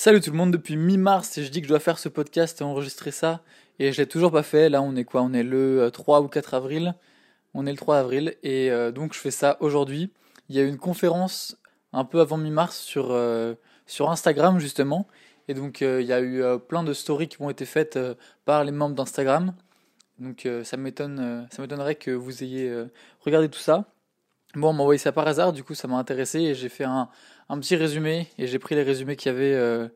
Salut tout le monde, depuis mi-mars, je dis que je dois faire ce podcast et enregistrer ça, et je l'ai toujours pas fait. Là, on est quoi? On est le 3 euh, ou 4 avril. On est le 3 avril, et euh, donc je fais ça aujourd'hui. Il y a eu une conférence un peu avant mi-mars sur, euh, Instagram, justement, et donc il y a eu plein de stories qui ont été faites par les membres d'Instagram. Donc ça m'étonnerait que vous ayez regardé tout ça. Bon, on m'a envoyé ça par hasard, du coup ça m'a intéressé et j'ai fait un, petit résumé et j'ai pris les résumés qu'il y avait euh,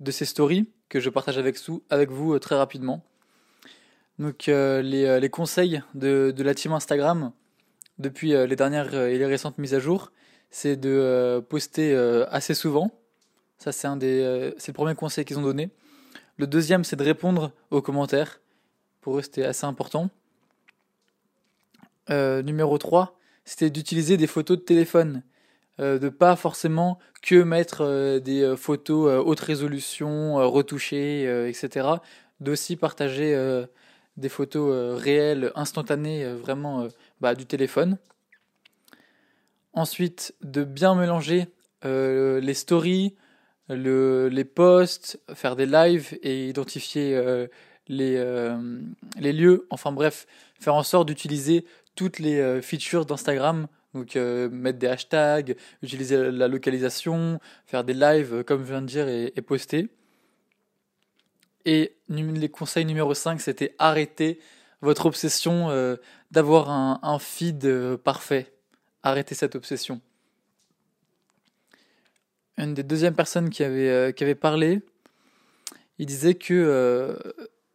de ces stories que je partage avec, vous euh, très rapidement. Donc euh, les, conseils de, de, la team Instagram depuis les dernières et les récentes mises à jour, c'est de poster assez souvent. Ça c'est un c'est le premier conseil qu'ils ont donné. Le deuxième c'est de répondre aux commentaires. Pour eux c'était assez important. numéro 3, c'était d'utiliser des photos de téléphone euh, de pas forcément que mettre euh, des euh, photos haute résolution, retouchées, etc. D'aussi partager des photos réelles, instantanées, vraiment bah, du téléphone. Ensuite, de bien mélanger les stories, les posts, faire des lives et identifier les, les lieux. Enfin bref, faire en sorte d'utiliser toutes les features d'Instagram donc euh, mettre des hashtags, utiliser la localisation, faire des lives euh, comme je viens de dire et, poster. Et les conseils numéro 5, c'était arrêter votre obsession euh, d'avoir un, feed parfait. Arrêtez cette obsession. Une des deuxièmes personnes qui avait, qui avait parlé, il disait que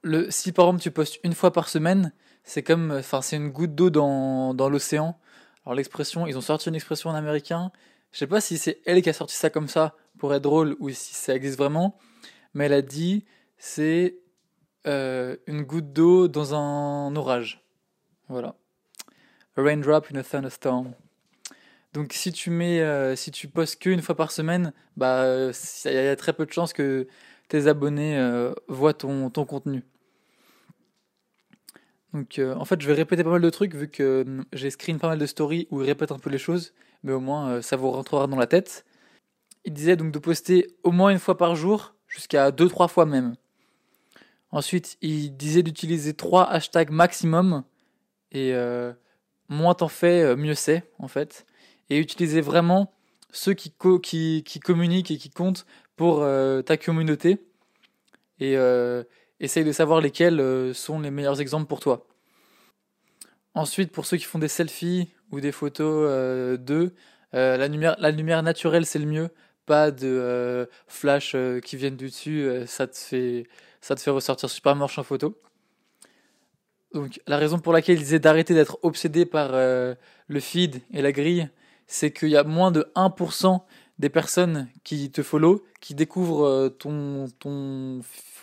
le, si par exemple tu postes une fois par semaine, c'est comme, enfin c'est une goutte d'eau dans, dans l'océan alors l'expression, ils ont sorti une expression en américain. Je sais pas si c'est elle qui a sorti ça comme ça pour être drôle ou si ça existe vraiment, mais elle a dit c'est euh, une goutte d'eau dans un orage. Voilà. A raindrop in a thunderstorm. Donc si tu mets, euh, si tu postes qu'une fois par semaine, bah il y a très peu de chances que tes abonnés euh, voient ton, ton contenu. Donc euh, en fait, je vais répéter pas mal de trucs vu que hum, j'ai screen pas mal de stories où il répète un peu les choses, mais au moins euh, ça vous rentrera dans la tête. Il disait donc de poster au moins une fois par jour, jusqu'à deux trois fois même. Ensuite, il disait d'utiliser trois hashtags maximum et euh, moins t'en fais, mieux c'est en fait. Et utiliser vraiment ceux qui, communiquent et qui comptent pour ta communauté. Essaye de savoir lesquels euh, sont les meilleurs exemples pour toi. Ensuite, pour ceux qui font des selfies ou des photos euh, d'eux, euh, la, lumière, naturelle c'est le mieux, pas de flash qui viennent du dessus, ça, te fait, ça te fait ressortir super moche en photo. Donc la raison pour laquelle ils disaient d'arrêter d'être obsédé par le feed et la grille, c'est qu'il y a moins de 1% des personnes qui te follow, qui découvrent euh, ton, ton,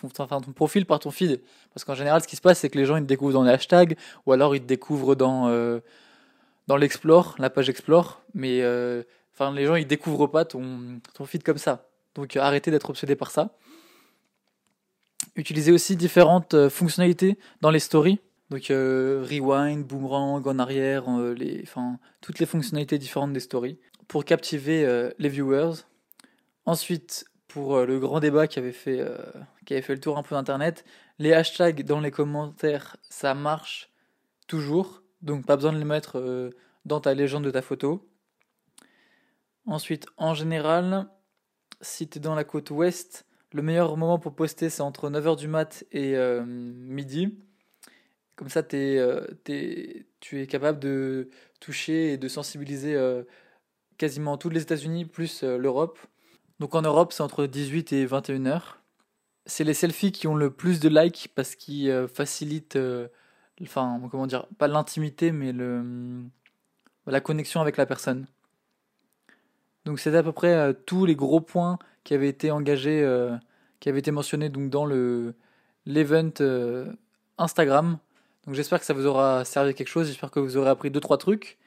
ton profil par ton feed. Parce qu'en général, ce qui se passe, c'est que les gens ils te découvrent dans les hashtags, ou alors ils te découvrent dans, euh, dans l'Explore, la page Explore. Mais euh, les gens ils découvrent pas ton, ton feed comme ça. Donc arrêtez d'être obsédé par ça. Utilisez aussi différentes fonctionnalités dans les stories. Donc rewind, boomerang, en arrière, enfin, toutes les fonctionnalités différentes des stories pour captiver euh, les viewers. Ensuite, pour euh, le grand débat qui avait, fait, euh, qui avait fait le tour un peu d'internet, les hashtags dans les commentaires, ça marche toujours. Donc pas besoin de les mettre dans ta légende de ta photo. Ensuite, en général, si tu es dans la côte ouest, le meilleur moment pour poster, c'est entre 9h du mat et midi. Comme ça, tu es capable de toucher et de sensibiliser quasiment tous les États-Unis plus euh, l'Europe. Donc en Europe, c'est entre 18 et 21 heures. C'est les selfies qui ont le plus de likes parce qu'ils euh, facilitent, euh, enfin, comment dire, pas l'intimité, mais le, la connexion avec la personne. Donc c'est à peu près tous les gros points qui avaient été engagés, qui avaient été mentionnés donc dans le l'event Instagram. Donc j'espère que ça vous aura servi à quelque chose. J'espère que vous aurez appris deux trois trucs.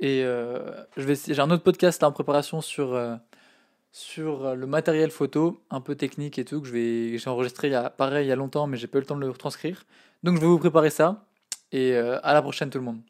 Et euh, j'ai un autre podcast en préparation sur, euh, euh, le matériel photo, un peu technique et tout, que j'ai enregistré il y a, pareil il y a longtemps, mais j'ai pas eu le temps de le retranscrire. Donc je vais vous préparer ça. Et à la prochaine tout le monde.